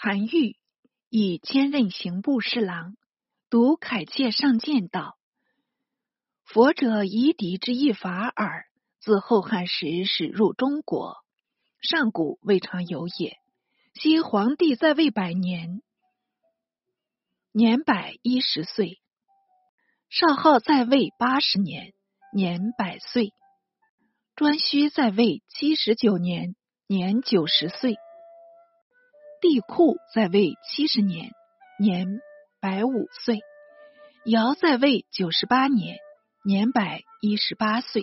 韩愈以兼任刑部侍郎，读凯切上谏道：“佛者夷狄之一法耳，自后汉时始入中国，上古未尝有也。昔皇帝在位百年，年百一十岁；少昊在位八十年，年百岁；颛顼在位七十九年，年九十岁。”帝喾在位七十年，年百五岁；尧在位九十八年，年百一十八岁；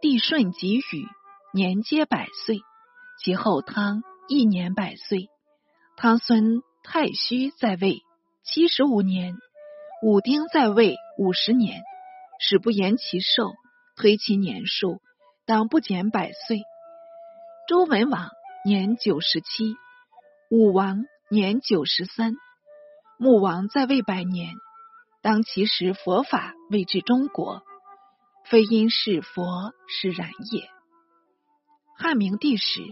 帝舜及禹年皆百岁；其后汤一年百岁。汤孙太虚在位七十五年，武丁在位五十年，始不言其寿，推其年数，当不减百岁。周文王年九十七。武王年九十三，穆王在位百年。当其时佛法未至中国，非因是佛是然也。汉明帝时，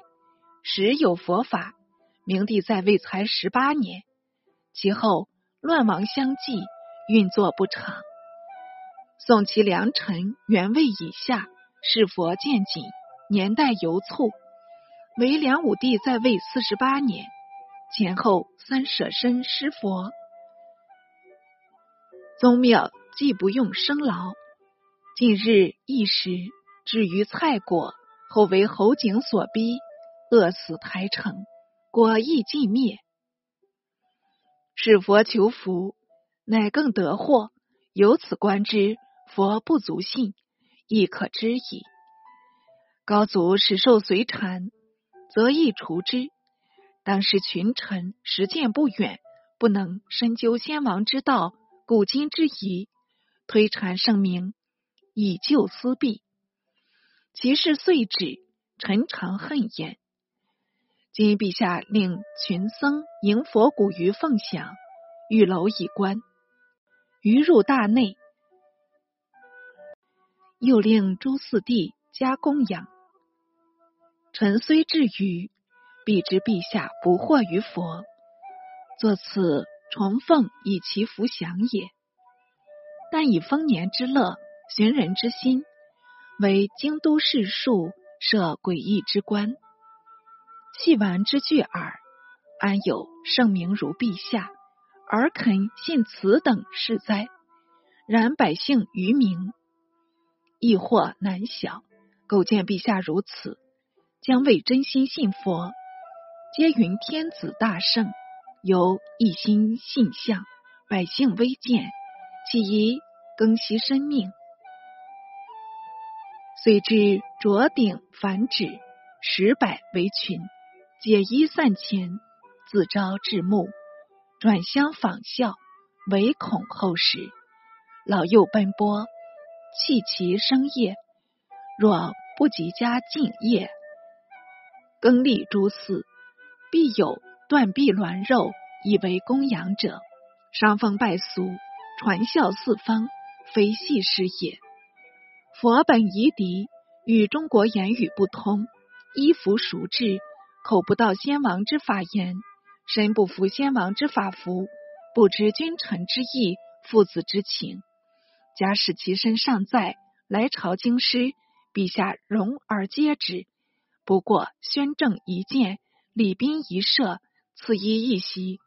时有佛法，明帝在位才十八年。其后乱王相继，运作不畅。宋其良臣元魏以下，是佛渐紧，年代犹促。唯梁武帝在位四十八年。前后三舍身施佛，宗庙既不用生劳。近日一时至于蔡国，后为侯景所逼，饿死台城，国亦尽灭。是佛求福，乃更得祸。由此观之，佛不足信，亦可知矣。高祖使受随禅，则亦除之。当时群臣实践不远，不能深究先王之道、古今之宜，推传圣明，以救私弊。其事遂止，臣常恨焉。今陛下令群僧迎佛骨于凤翔，玉楼以观，于入大内，又令诸四弟加供养。臣虽至于。必知陛下不惑于佛，作此重奉以其福享也。但以丰年之乐，寻人之心，为京都士庶设诡异之官，戏玩之具耳。安有圣明如陛下，而肯信此等事哉？然百姓愚民，亦或难晓。苟见陛下如此，将为真心信佛。皆云天子大圣，由一心信相，百姓微贱，岂宜更息生命？遂至卓顶反指，十百为群，解衣散钱，自招至目，转相仿效，唯恐后时老幼奔波，弃其生业。若不及家敬业，更立诸寺。必有断臂挛肉以为供养者，伤风败俗，传孝四方，非戏事也。佛本夷狄，与中国言语不通，衣服熟制，口不到先王之法言，身不服先王之法服，不知君臣之义，父子之情。假使其身尚在，来朝京师，陛下容而接之。不过宣政一见。礼宾一射，赐衣一袭，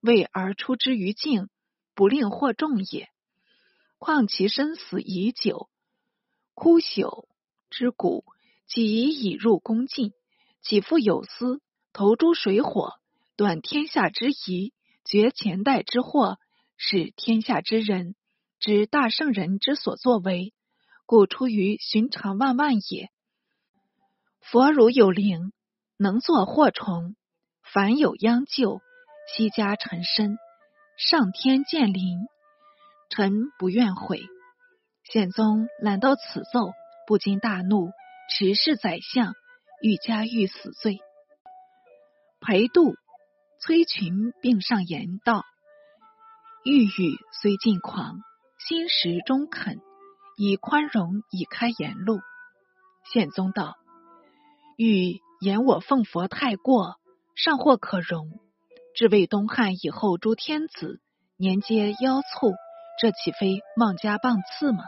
为而出之于境，不令惑众也。况其生死已久，枯朽之骨，几已已入宫禁，岂复有私投诸水火，断天下之疑，绝前代之祸，使天下之人知大圣人之所作为，故出于寻常万万也。佛如有灵。能作祸虫，凡有殃救，悉加臣身。上天见灵，臣不愿悔。宪宗览到此奏，不禁大怒，持是宰相，欲加欲死罪。裴度、崔群并上言道：“欲语虽尽狂，心实中肯，以宽容以开言路。”宪宗道：“欲。”言我奉佛太过，尚或可容。至为东汉以后，诸天子年皆妖卒，这岂非妄加谤赐吗？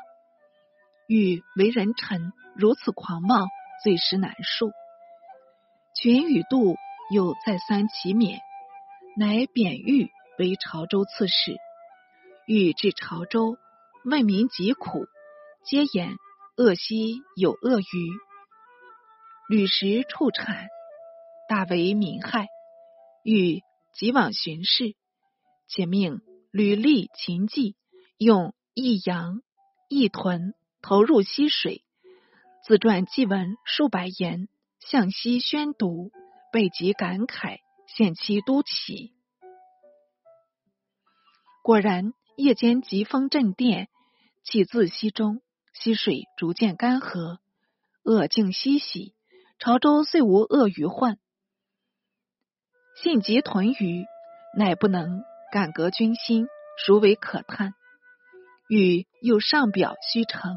欲为人臣如此狂妄，罪实难恕。群与度又再三其免，乃贬玉为潮州刺史。欲至潮州，问民疾苦，皆言鄂西有鳄鱼，屡时畜产，大为民害。欲即往巡视，且命吕历秦记用一羊一豚投入溪水，自传祭文数百言。向西宣读，备极感慨，献其都起。果然，夜间疾风震电，气自溪中，溪水逐渐干涸，恶境西徙。潮州虽无鳄鱼患，信及屯鱼，乃不能感革军心，孰为可叹？欲又上表虚呈，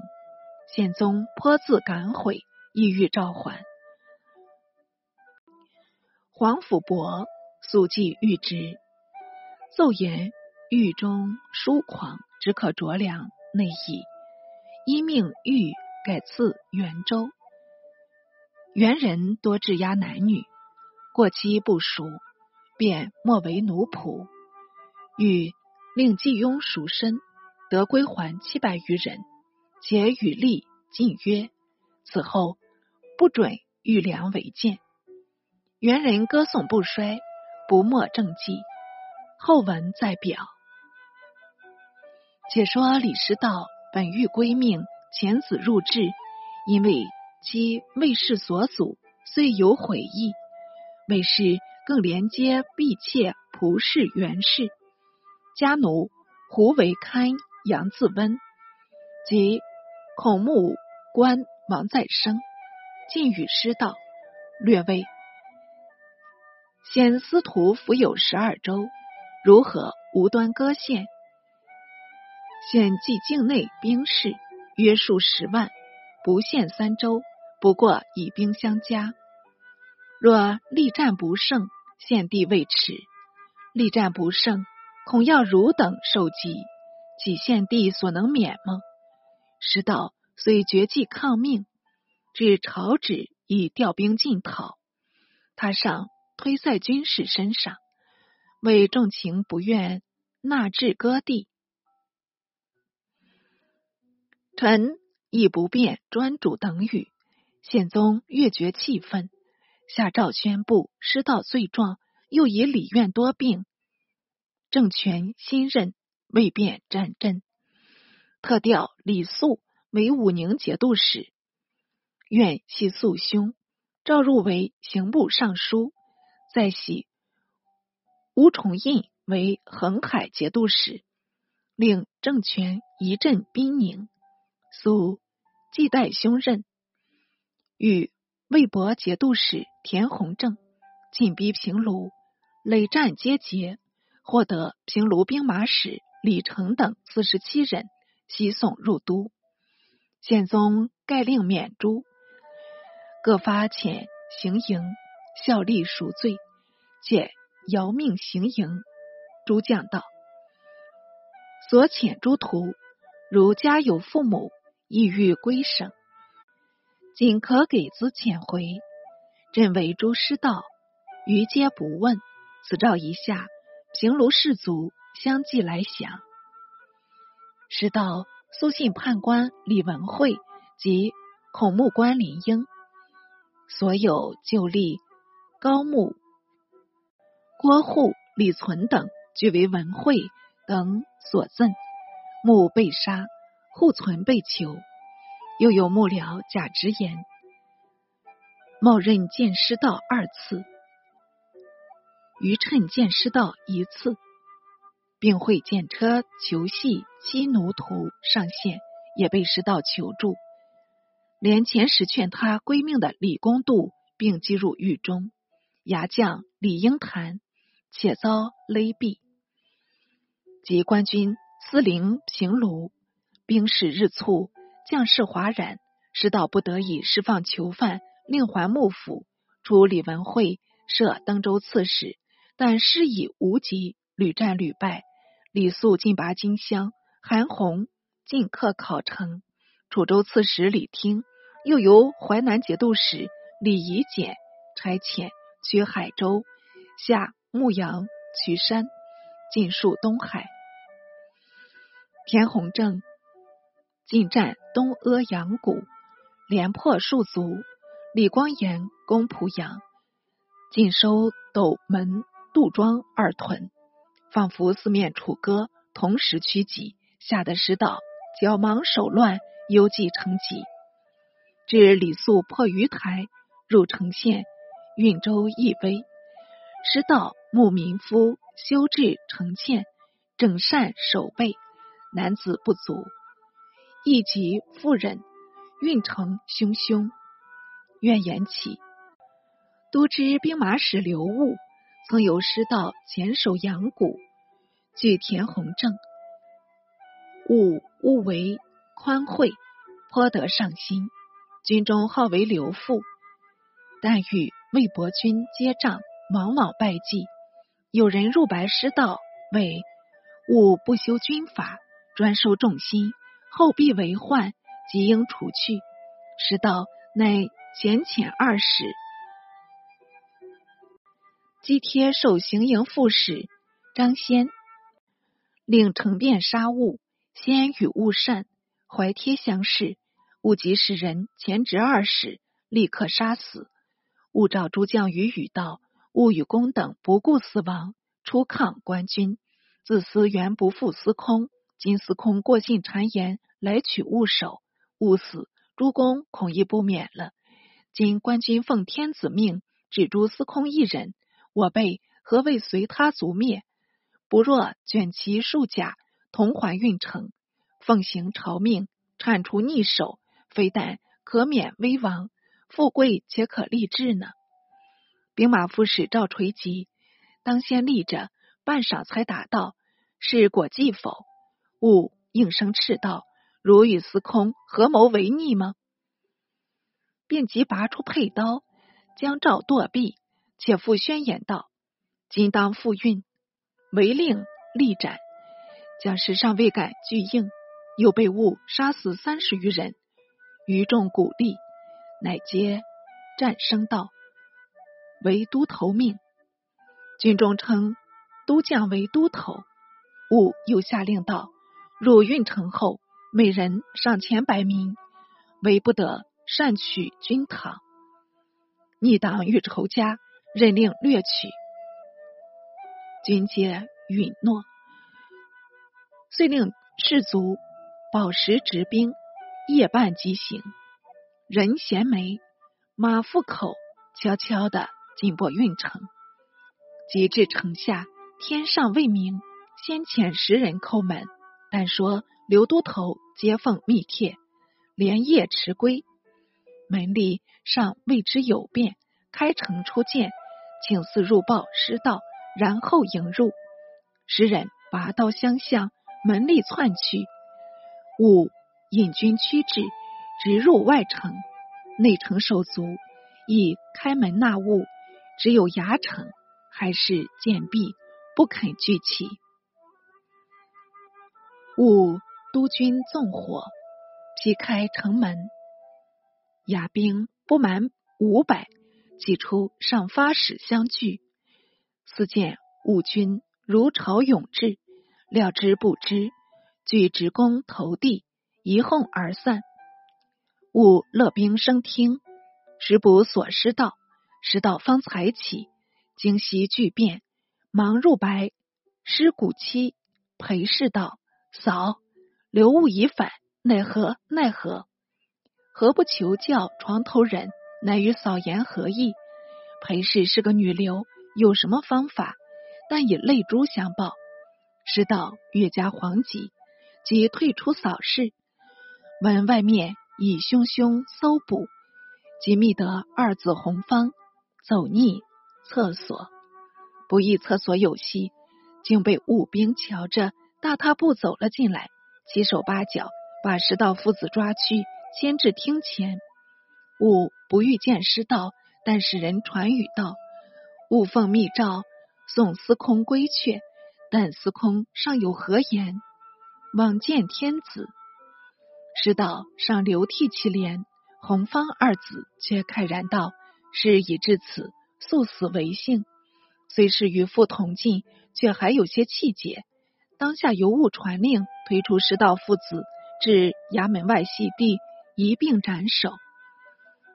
宪宗颇自感悔，意欲召还。皇甫伯素记玉之，奏言狱中疏狂，只可酌量内意。因命玉改赐元州。元人多质押男女，过期不赎，便莫为奴仆。欲令季雍赎身，得归还七百余人，且与吏禁曰，此后不准玉良为谏。元人歌颂不衰，不没政绩。后文再表。且说李师道本欲归命，遣子入质，因为其魏氏所阻，虽有悔意。魏氏更连接婢妾仆氏袁氏，家奴胡为堪杨自温及孔目官王再生，尽与师道略微。先司徒府有十二州，如何无端割县？现计境内兵士约数十万，不限三州，不过以兵相加。若力战不胜，献帝未耻；力战不胜，恐要汝等受击，岂献帝所能免吗？师道虽绝计抗命，至朝旨以调兵进讨，他上。推在军士身上，为重情不愿纳至割地。臣亦不便专主等语。宪宗越觉气愤，下诏宣布失道罪状，又以礼院多病，政权新任，未便战阵，特调李肃为武宁节度使，愿系肃兄，召入为刑部尚书。再系吴崇印为恒海节度使，令政权一阵兵宁。苏继代兄任，与魏博节度使田弘正进逼平卢，累战皆捷，获得平卢兵马使李成等四十七人，西送入都。宪宗盖令免诛，各发遣行营。效力赎罪，且遥命行营。诸将道：“所遣诸徒，如家有父母，意欲归省，仅可给资遣回。朕为诸师道，余皆不问。此诏一下，平卢士卒相继来降。师道苏信判官李文惠及孔目官林英，所有旧吏。”高木、郭护、李存等俱为文惠等所赠，木被杀，护存被囚。又有幕僚贾直言，冒任见师道二次，余趁见师道一次，并会见车求系妻奴徒上线，也被师道求助，连前时劝他归命的李公度，并击入狱中。牙将李英谈，且遭勒毙。及官军司灵平卢，兵士日促，将士哗然，师道不得已释放囚犯，另还幕府，除李文惠设登州刺史，但师以无极，屡战屡败。李肃进拔荆襄，韩弘进克考城。楚州刺史李听又由淮南节度使李夷简差遣取海州，下牧羊、渠山，尽戍东海。田弘正进占东阿阳谷，连破数族。李光炎攻濮阳，尽收斗门、杜庄二屯，仿佛四面楚歌，同时趋急，吓得师道脚忙手乱，忧计成疾。至李肃破鱼台，入城县，运州一危，师道慕民夫修治城堑，整善守备。男子不足，亦及妇人，运城汹汹，怨言起。都知兵马使刘戊曾有师道前守阳谷，据田弘正，戊勿为宽惠，颇得上心。军中号为刘父，但与魏博军接仗，往往败绩。有人入白师道，谓戊不修军法。专收众心，后必为患，即应除去。师道乃简遣二使，击贴受行营副使张先，令乘便杀物，先与物善，怀贴相视。物即使人前执二使，立刻杀死。物召诸将于语道：物与公等不顾死亡，出抗官军，自私原不负司空。今司空过信谗言，来取物首，勿死，诸公恐亦不免了。今官军奉天子命，只诛司空一人，我辈何谓随他族灭？不若卷其数甲，同还运城，奉行朝命，铲除逆首，非但可免危亡，富贵且可立志呢。兵马副使赵垂吉当先立着，半晌才答道：“是果计否？”吾应声斥道：“如与司空合谋为逆吗？”便即拔出佩刀，将赵剁毙。且复宣言道：“今当复运，违令立斩。”将士尚未敢拒应，又被误杀死三十余人。余众鼓励，乃皆战声道：“为都头命。”军中称都将为都头。吾又下令道。入运城后，每人上千百名，唯不得擅取军堂。逆党欲仇家，任令掠取。军皆允诺，遂令士卒饱食执兵，夜半即行。人衔枚，马负口，悄悄的进过运城。及至城下，天上未明，先遣十人叩门。但说刘都头接奉密帖，连夜迟归，门吏尚未知有变，开城出见，请赐入报师道，然后迎入。时人拔刀相向，门吏窜去，吾引军驱至，直入外城。内城守卒亦开门纳物，只有衙城还是坚壁，不肯聚起。吾督军纵火，劈开城门，雅兵不满五百，挤出上发使相拒。似见吾军如潮涌至，料之不知，俱直弓投地，一哄而散。吾勒兵升听，时不所失道，时道方才起，惊悉巨变，忙入白师古期裴氏道。嫂，留物已反，奈何？奈何？何不求教床头人？乃与嫂言何意？裴氏是个女流，有什么方法？但以泪珠相报。师道越加惶急，即退出扫视，闻外面已汹汹搜捕，即觅得二子红方走逆厕所，不意厕所有隙，竟被武兵瞧着。大踏步走了进来，七手八脚把石道夫子抓去，牵至厅前。吾不欲见师道，但使人传语道：吾奉密诏送司空归阙，但司空尚有何言？望见天子。师道上流涕其怜，红方二子却慨然道：“事已至此，速死为幸。”虽是与父同进，却还有些气节。当下由务传令，推出师道父子至衙门外系地，一并斩首。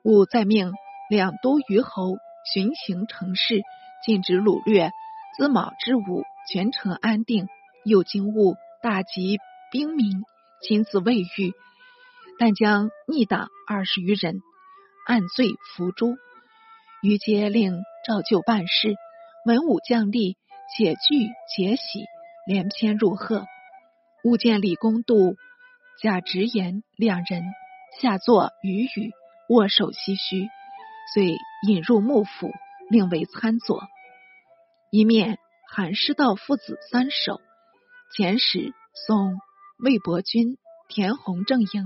吾再命两都虞侯巡行城市，禁止掳掠资卯之物，全城安定。又经务大集兵民，亲自卫御。但将逆党二十余人按罪伏诛，于皆令照旧办事。文武将吏且惧且喜，连篇入贺。吾见李公度、贾直言两人下作语语，握手唏嘘，遂引入幕府，令为参佐。一面韩师道父子三首，遣使送魏伯君、田弘正英。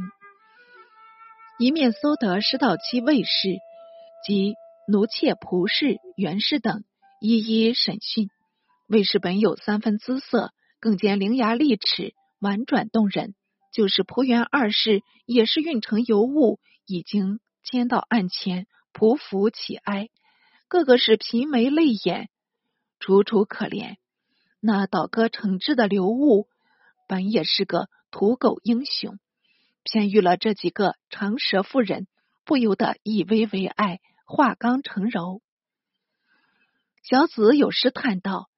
一面搜得师道妻卫氏及奴妾仆氏袁氏等，一一审讯。卫氏本有三分姿色，更兼伶牙俐齿，婉转动人。就是仆元二世，也是运城尤物，已经迁到案前，匍匐乞哀，个个是颦眉泪眼，楚楚可怜。那倒戈惩治的刘物，本也是个土狗英雄。偏遇了这几个长舌妇人，不由得以威为爱，化刚成柔。小子有诗叹道：“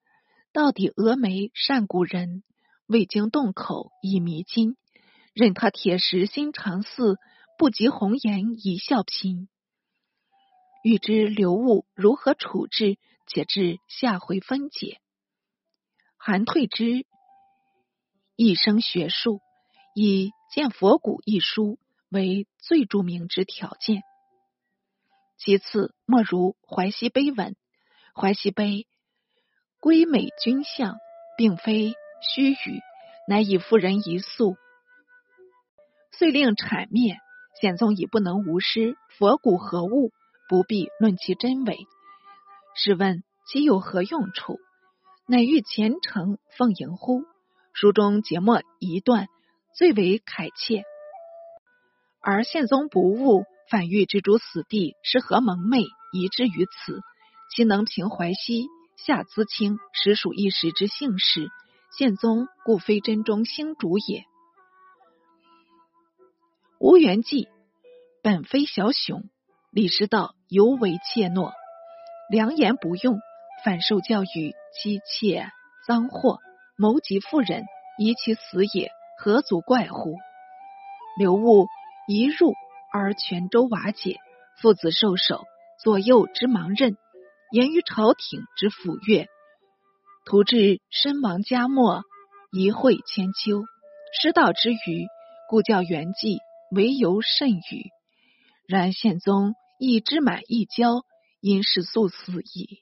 到底峨眉善古人，未经洞口已迷津。任他铁石心肠似，不及红颜一笑颦。”欲知刘物如何处置，且至下回分解。韩退之一生学术，以。《见佛骨》一书为最著名之条件，其次莫如《淮西碑文》。《淮西碑》归美君相，并非虚语，乃以妇人一宿，遂令铲灭。宪宗已不能无师，佛骨何物？不必论其真伪。试问其有何用处？乃欲虔诚奉迎乎？书中节末一段。最为恳切，而宪宗不悟，反欲之诸死地是何蒙昧，遗之于此，其能平淮西下资清，实属一时之幸事。宪宗故非真中兴主也。吴元济本非小雄，李师道尤为怯懦，良言不用，反受教育妻妾赃货，谋及妇人，疑其死也。何足怪乎？刘戊一入而泉州瓦解，父子受首，左右之盲任，言于朝廷之抚阅，徒至身亡家没，一会千秋。失道之余，故教元济为由甚语。然宪宗亦知满一交，因是速死矣。